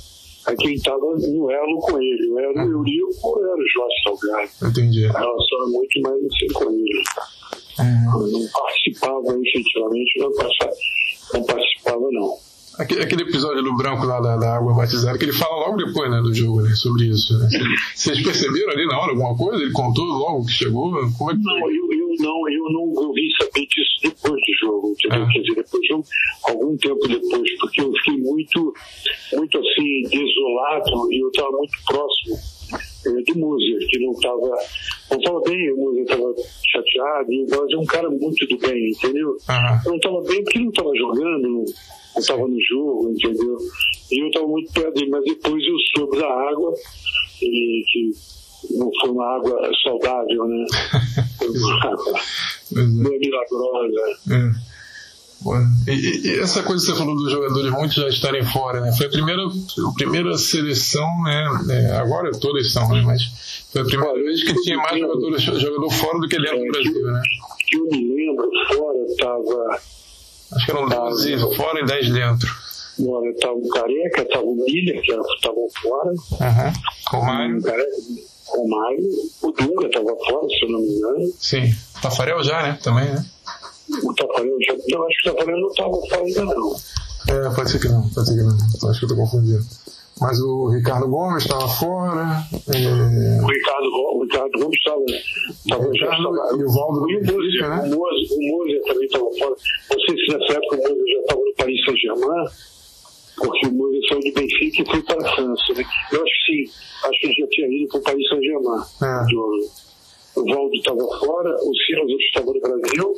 a quem estava no elo com ele. Era o Eurico ou era o Jorge Salgado. Entendi. A relação era muito mais assim com ele. Uhum. Não participava efetivamente, não, passava, não participava não. Aquele episódio do branco lá da, da, água batizada, que ele fala logo depois né, do jogo né, sobre isso. Né? Vocês perceberam ali na hora alguma coisa? Ele contou logo que chegou? Como é que não, eu, eu não, eu não ouvi saber disso depois do jogo, entendeu? Ah. Quer dizer, depois de um, algum tempo depois, porque eu fiquei muito, muito assim, desolado e eu estava muito próximo é, do Moser, que não estava não tava bem, o Moser estava chateado, e o é um cara muito do bem, entendeu? Não estava bem porque não estava jogando, não estava no jogo, entendeu? E eu estava muito perto dele, mas depois eu soube da água, e que não foi uma água saudável, né? Foi uma água é. milagrosa. É. E, e, essa coisa que você falou dos jogadores muitos já estarem fora, né? Foi a primeira, a primeira seleção, né? É, agora todas são, né? Mas foi a primeira Olha, vez que tinha mais jogador, jogador fora do que dentro é, do Brasil, né? Que eu me lembro, fora estava. Acho que eram 12 fora e 10 dentro. Olha, estava o Careca, estava o Miller, que estavam fora. Uhum. Romário. O Romário. O Dunga estava fora, se eu não me engano. Sim. Tafarel já, né? Também, né? O Tafarel já. Eu acho que o Tafarel não estava fora ainda, não. É, pode ser que não, pode ser que não. Acho que eu estou confundindo. Mas o Ricardo Gomes estava fora. É... O, Ricardo, o Ricardo Gomes estava. Tava, já estava. E o Valdo e o Moser, né? o Moser, o Moser também estava fora. Não sei se nessa época o Moser já estava no Paris Saint-Germain, porque o Moser saiu de Benfica e foi para a França. Né? Eu acho que sim, acho que ele já tinha ido para o Paris Saint-Germain. É. O Valdo estava fora, o Silas estava no Brasil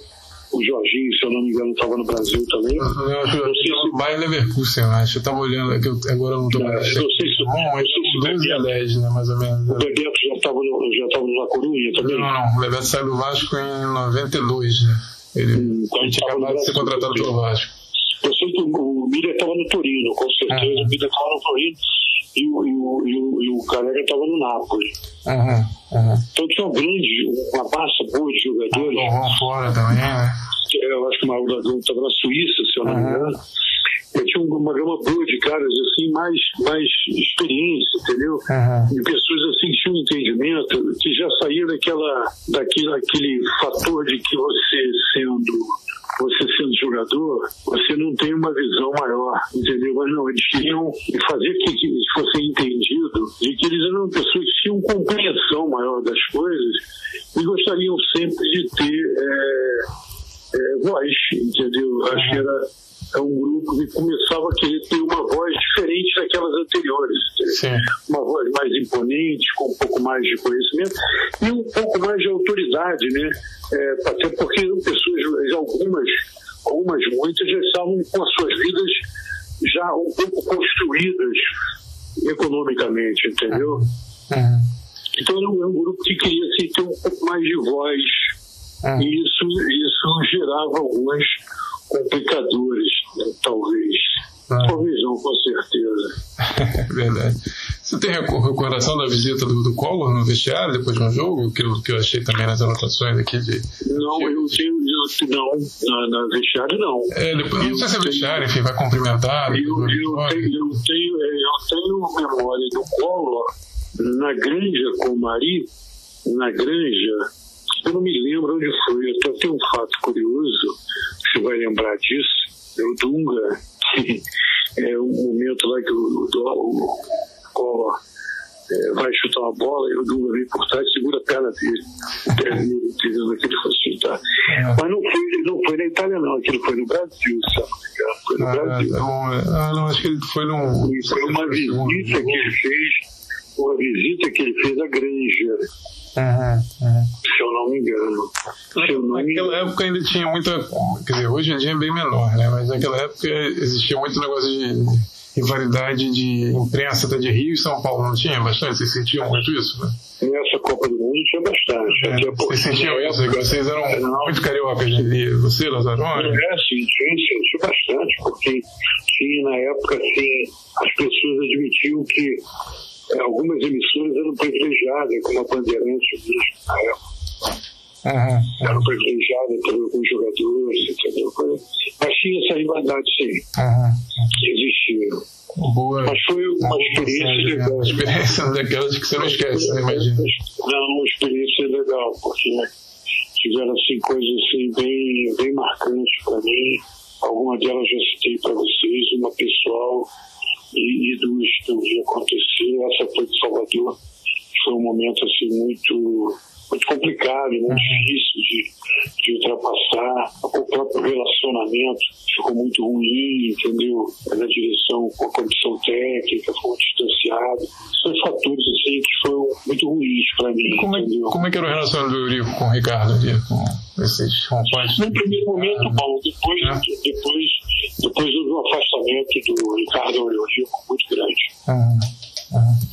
o Jorginho, se eu não me engano, estava no Brasil também. Eu acho que o Bayern Leverkusen, eu acho. Eu estava olhando aqui, agora eu não estou mais. Não, não sei se bom, mas se 12 a 10, né, mais ou menos. O Bebeto já estava já tava na Corunha também? Não, não. O Bebeto saiu do Vasco em 92, né? Ele, hum, tinha acabado de ser contratado pelo Vasco. Eu sei que o Miller estava no Torino, com certeza. O Miller estava no Torino e o, e o, e o, e o Careca estava no Napoli. Uhum, uhum. Então tinha uma grande, uma massa boa de jogadores. Ah, fora também, né? Eu acho que o Mauro estava na Suíça, se eu não me engano. Eu tinha uma gama boa de caras assim, mais, mais experiência, entendeu? Uhum. De pessoas assim que tinham entendimento, que já saíram daquela, daquele, daquele fator de que você sendo você sendo jogador, você não tem uma visão maior, entendeu? Mas não, eles queriam fazer que, que fosse entendido de que eles eram pessoas que tinham compreensão maior das coisas e gostariam sempre de ter é, é, voz, entendeu? Acho que era é um grupo que começava a querer ter uma voz diferente daquelas anteriores. Uma voz mais imponente, com um pouco mais de conhecimento e um pouco mais de autoridade, né? É, até porque pessoas, algumas, algumas muitas, já estavam com as suas vidas já um pouco construídas economicamente, entendeu? Uhum. Então é um grupo que queria assim, ter um pouco mais de voz. Uhum. E isso, isso gerava algumas complicadores, né, talvez. Ah. Não, com certeza. [laughs] Verdade. Você tem recordação da visita do, do Collor no vestiário depois de um jogo? Que eu, que eu achei também nas anotações aqui de. Não, eu tenho. Não, na, na vestiário não. É, depois, não sei se é vestiário, enfim, vai cumprimentar. Eu, eu, tenho, eu, tenho, é, eu tenho memória do Collor na Granja com Mari, na Granja, eu não me lembro onde foi, até tem um fato curioso você vai lembrar disso, o Dunga, que é um momento lá que o, o, o é, vai chutar uma bola e o Dunga vem por trás e segura a perna dele, entendendo que ele fosse chutar. É. Mas não foi, não foi na Itália, não, aquilo foi no Brasil, sabe? Foi no ah, Brasil. Ah, não, acho que ele foi num. Foi uma visita que ele fez, uma visita que ele fez à Granja. Uhum, uhum. Se eu não me engano. Eu não naquela época ainda tinha muita. Quer dizer, hoje em dia é bem menor, né? Mas naquela época existia muito negócio de rivalidade de imprensa até de Rio e São Paulo, não tinha bastante? Vocês sentiam muito isso, né? Nessa Copa do Mundo tinha bastante. É, vocês sentiam isso? Vocês eram não. muito cariocas de você, Lazarone? É, sim, senti bastante, porque tinha na época, assim, as pessoas admitiam que algumas emissoras eram privilegiadas, como a Bandeirantes na época. Uhum, Eram privilegiadas por alguns jogadores, entendeu? Mas tinha essa rivalidade, sim. Uhum. Existia. Boa. Mas foi uma experiência legal. Uma experiência [laughs] daquelas que você não esquece, né? Imagina. Não, uma experiência legal, porque tiveram assim, coisas assim, bem, bem marcantes para mim. Alguma delas já citei para vocês, uma pessoal e, e que um dia aconteceu. Essa foi de Salvador, foi um momento assim muito muito complicado, muito uhum. difícil de, de ultrapassar. O próprio relacionamento ficou muito ruim, entendeu? Na direção com a comissão técnica, foi distanciado. São fatores assim que foram muito ruins para mim. Como é, como é, que era o relacionamento do Eurico com o Ricardo ali, com esses companheiros? No primeiro momento, bom. Depois, é. depois, depois houve um afastamento do Ricardo Eurico muito grande. Uhum.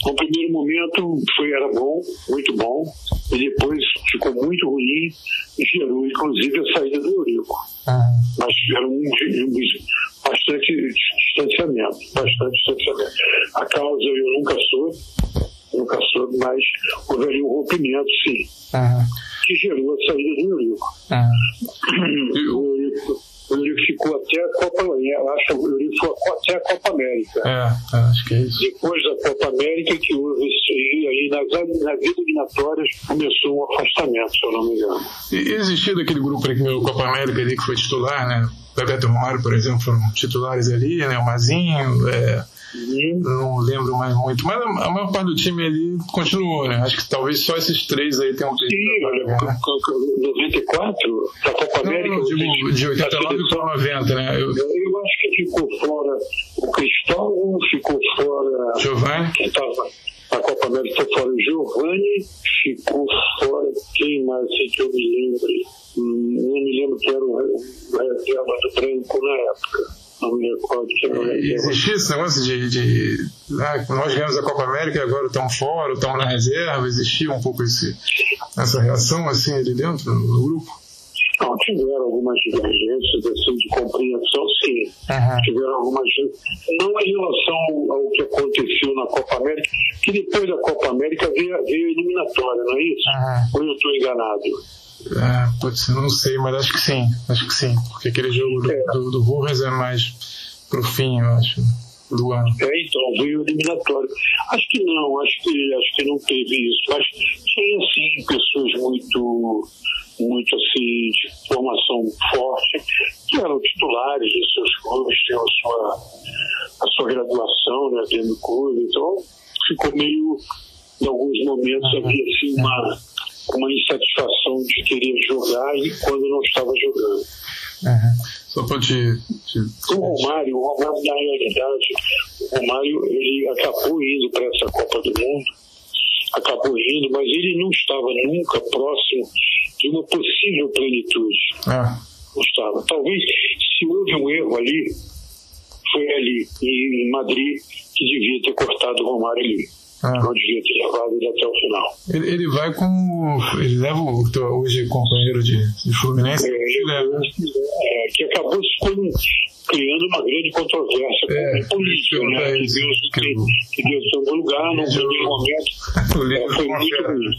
No primeiro momento foi, era bom, muito bom, e depois ficou muito ruim e gerou inclusive a saída do Eurico. Uhum. Mas era um, um, bastante distanciamento, bastante distanciamento. A causa eu nunca soube, nunca soube, mas houve um rompimento, sim, uhum. que gerou a saída do Eurico. Uhum. O Eurico o Eurico ficou até a Copa, acho que o Eurico ficou até a Copa América. É, é, acho que é isso. Depois Copa América, que houve esse, aí nas, nas eliminatórias começou um afastamento, se eu não me engano. E existia daquele grupo ali que meu Copa América ali que foi titular, né? Bebeto Romário, por exemplo, foram titulares ali, né? O Mazinho, é. Não lembro mais muito. Mas a, maior parte do time ali continuou, né? Acho que talvez só esses três aí tenham feito. Sim, olha, né? 94, da Copa América. Não, digo, de 89 para 90, né? Eu... eu acho que ficou fora o Cristóvão, ficou fora. Giovanni. Que estava na Copa América ficou fora o Giovanni, ficou fora quem mais que eu me lembro. Hum, não me lembro que era o reserva do branco na época não me recordo que não Existia esse negócio de. de ah, nós ganhamos a Copa América e agora estamos fora, estamos na reserva. Existia um pouco esse, essa reação assim ali dentro, no grupo? Não, tiveram algumas divergências assim, de compreensão, sim. Uhum. Tiveram algumas. Não em relação ao que aconteceu na Copa América, que depois da Copa América veio, veio a eliminatória, não é isso? Uhum. Ou eu estou enganado? É, pode ser, não sei, mas acho que sim. Acho que sim. Porque aquele jogo do, é. do, do Burras é mais pro fim, eu acho, do ano. É, então, veio eliminatório. Acho que não, acho que, acho que não teve isso. Mas tinha, sim, pessoas muito, muito assim, de formação forte, que eram titulares dos seus clubes, tinham a sua, a sua graduação né, dentro do clube. Então, ficou meio, em alguns momentos, havia assim uma uma insatisfação de querer jogar e quando não estava jogando. Uhum. Só para te, te, O Romário, o Romário, na realidade, o Romário ele acabou indo para essa Copa do Mundo, acabou indo, mas ele não estava nunca próximo de uma possível plenitude. Ah. Não estava. Talvez, se houve um erro ali, foi ali, em Madrid, que devia ter cortado o Romário ali. Ah. Não devia ter levado ele até o final. Ele, ele vai com. Ele leva o teu hoje companheiro de, de Fluminense? É, ele leva. É, que acabou criando uma grande controvérsia é, política, né? Que Deus, que, que Deus em algum lugar, num primeiro momento, [laughs] é, foi muito ruim.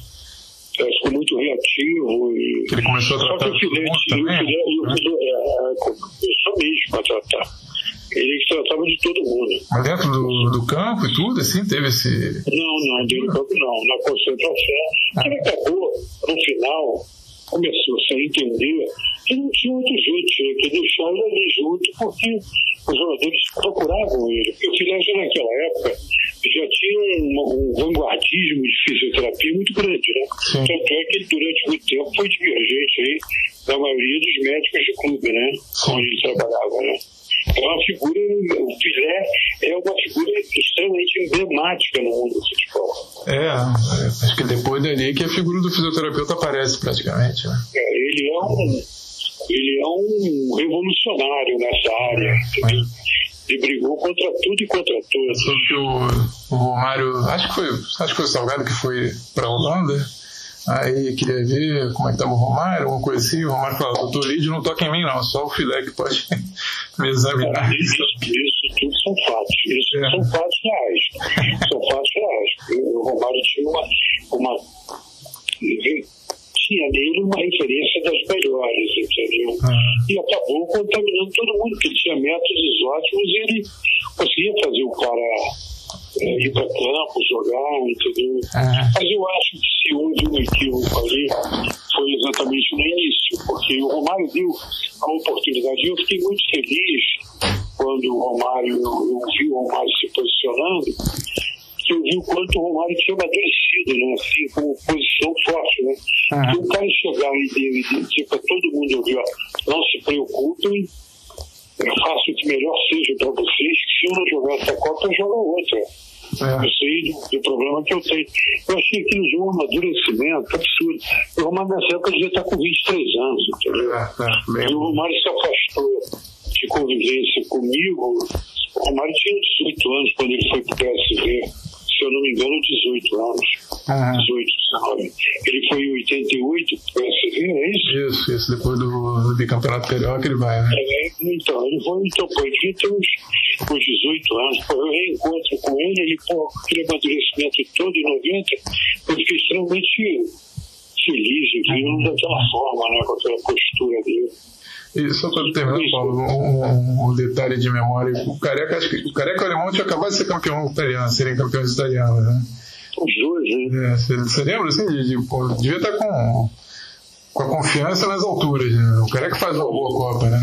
É, ficou muito reativo. E... Ele começou a tratar Só que o também, o Fidete, né? é, começou mesmo a tratar ele tratava de todo mundo. Mas dentro do, do campo e tudo, assim, teve esse. Não, não, dentro do campo não. Na concentração. Ah. Ele acabou, no final, começou -se a entender que não tinha outro jeito, tinha que deixar ele ali junto, porque os jogadores procuravam ele. Porque o Filé naquela época já tinha um, um, vanguardismo de fisioterapia muito grande, né? Sim. Tanto é que ele durante muito tempo foi divergente aí da maioria dos médicos de clube, né? Sim. Onde ele trabalhava, né? É uma figura, o Filé é uma figura extremamente emblemática no mundo do futebol. É, acho que depois dali que a figura do fisioterapeuta aparece praticamente. Né? É, ele é um ele é um revolucionário nessa área. É, ele brigou contra tudo e contra todos. Só que o, o Romário, acho que foi, acho que foi o Salgado que foi para a Holanda Aí queria ver como é que tava o Romário, alguma coisa assim. O Romário falou: doutor Lídio, não toca em mim, não, só o filé que pode [laughs] me examinar. Isso, isso tudo são fatos. Isso é. são fatos reais. são fatos reais. O Romário tinha uma, uma. Tinha nele uma referência das melhores, entendeu? Uhum. E acabou contaminando todo mundo, porque ele tinha métodos ótimos e ele conseguia fazer o cara ir para campo, jogar, entendeu? Uhum. Mas eu acho que se houve um equívoco ali, foi exatamente no início, porque o Romário deu a oportunidade. Eu fiquei muito feliz quando o Romário, eu, eu vi o Romário se posicionando, que você viu o quanto o Romário tinha amadurecido, né? Assim, com posição forte, né? Se o cara chegar e dizer para todo mundo ó, não se preocupem, eu faço o que melhor seja para vocês, que se eu não jogar essa Copa, eu jogo outra. É. Eu sei do, do, problema que eu tenho. Eu achei que eles um amadurecimento absurdo. O Romário nessa época devia estar com 23 anos, entendeu? É, é, e o Romário se afastou de convivência comigo. O Romário tinha 18 anos quando ele foi para o PSV se eu não me engano, 18 anos. Uhum. 18, 19. Ele foi em 88 para PSV, é isso? Isso, isso. Depois do, do bicampeonato carioca ele vai, né? É, então, ele foi, então, devia ter uns, uns 18 anos. Eu reencontro com ele, ele, pô, aquele amadurecimento todo em 90, eu fiquei extremamente feliz de vê-lo daquela forma, né, com aquela postura dele. E só para terminar, Paulo, um, um, detalhe de memória. O Careca, acho que o Careca Alemão tinha acabado de ser campeão italiano, serem campeões italianos, né? Os dois, né? É, você, você lembra, assim, de, de, devia estar com, com a confiança nas alturas, né? O Careca faz uma boa Copa, né?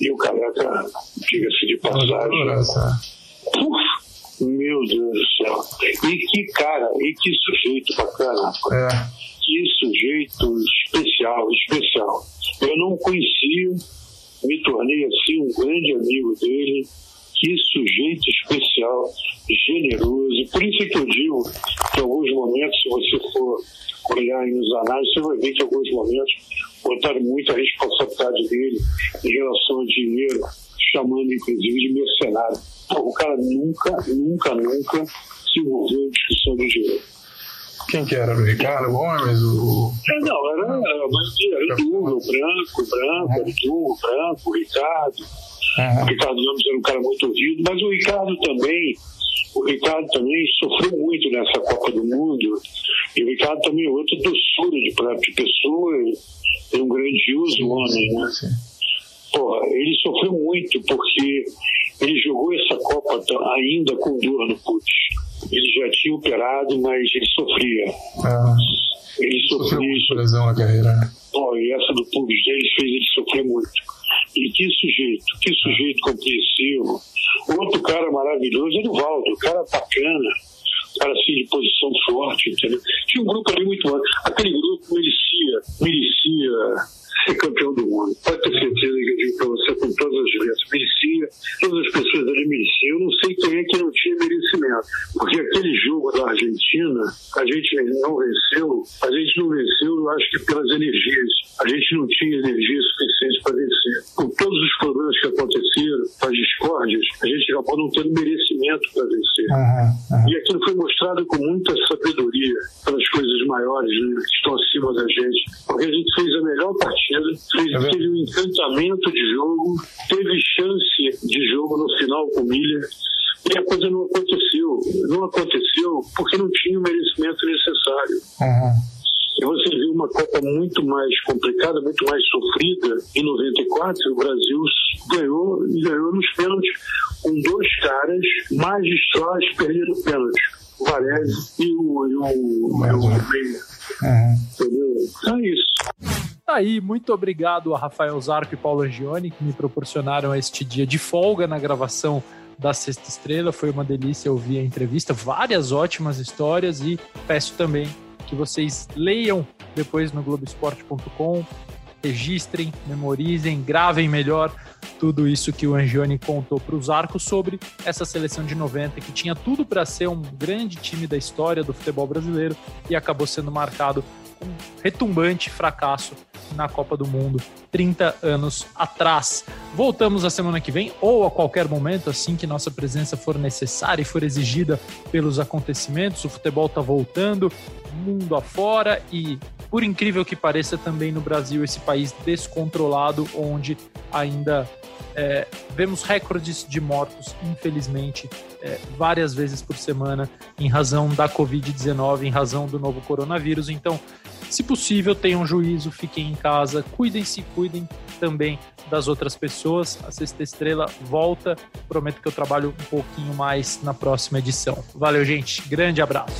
E o Careca, diga-se de passagem. Meu Deus do céu. E que cara, e que sujeito bacana. É que sujeito especial, especial. Eu não conhecia, me tornei assim um grande amigo dele. Que sujeito especial, generoso. Por isso é que eu digo que em alguns momentos, se você for olhar nos anais, você vai ver que em alguns momentos botaram muita responsabilidade dele em relação ao dinheiro, chamando inclusive de mercenário. O cara nunca, nunca, nunca se envolveu em discussão de dinheiro. Quem que era? O Ricardo Gomes? O... É, não, era, era, era Dugo, o Branco, o Branco, Dugo, o Branco, o Ricardo. Uhum. O Ricardo Gomes era um cara muito ouvido, mas o Ricardo também, o Ricardo também sofreu muito nessa Copa do Mundo. E o Ricardo também é outro doçura de, de pessoa, é um grandioso homem, né? Porra, ele sofreu muito porque ele jogou essa Copa ainda com dor no putz ele já tinha operado, mas ele sofria. Ah, ele sofreu muita lesão na carreira, né? Pô, e essa do pubis dele fez ele sofrer muito. E que sujeito, que sujeito compreensivo. Outro cara maravilhoso era o Valdo, cara bacana, cara assim de posição forte, entendeu? Tinha um grupo ali muito bom. Aquele grupo merecia, merecia ser campeão do mundo. Pode ter certeza que eu digo para você com todas as vezes. Merecia, todas as pessoas ali mereciam. Eu não sei quem é que não tinha merecimento. Porque aquele jogo da Argentina, a gente não venceu, a gente não venceu, eu acho que pelas energias. A gente não tinha energia suficiente para vencer. Com todos os problemas que aconteceram, as discórdias, a gente acabou não tendo merecimento para vencer. Uhum, uhum. E aquilo foi mostrado com muita sabedoria pelas coisas maiores né, que estão acima da gente. Porque a gente fez a melhor partida fez, é teve um encantamento de jogo, teve chance de jogo no final com o Miller, e a coisa não aconteceu. Não aconteceu porque não tinha o merecimento necessário. Uhum. E você viu uma Copa muito mais complicada, muito mais sofrida. Em 94, o Brasil ganhou e ganhou nos pênaltis com dois caras magistrais perdendo pênaltis. O Varese e o, e o, o, o Meia. Uhum. Entendeu? Então é isso. Tá aí, muito obrigado a Rafael Zarco e Paulo Angione que me proporcionaram este dia de folga na gravação da Sexta Estrela. Foi uma delícia ouvir a entrevista, várias ótimas histórias e peço também que vocês leiam depois no Globoesporte.com, registrem, memorizem, gravem melhor tudo isso que o Angione contou para os arcos sobre essa seleção de 90 que tinha tudo para ser um grande time da história do futebol brasileiro e acabou sendo marcado um retumbante fracasso na Copa do Mundo 30 anos atrás. Voltamos a semana que vem ou a qualquer momento, assim que nossa presença for necessária e for exigida pelos acontecimentos. O futebol está voltando, mundo afora e, por incrível que pareça, também no Brasil, esse país descontrolado, onde ainda é, vemos recordes de mortos, infelizmente, é, várias vezes por semana, em razão da Covid-19, em razão do novo coronavírus. Então, se possível, tenham juízo, fiquem em casa, cuidem-se, cuidem também das outras pessoas. A Sexta Estrela volta. Prometo que eu trabalho um pouquinho mais na próxima edição. Valeu, gente. Grande abraço.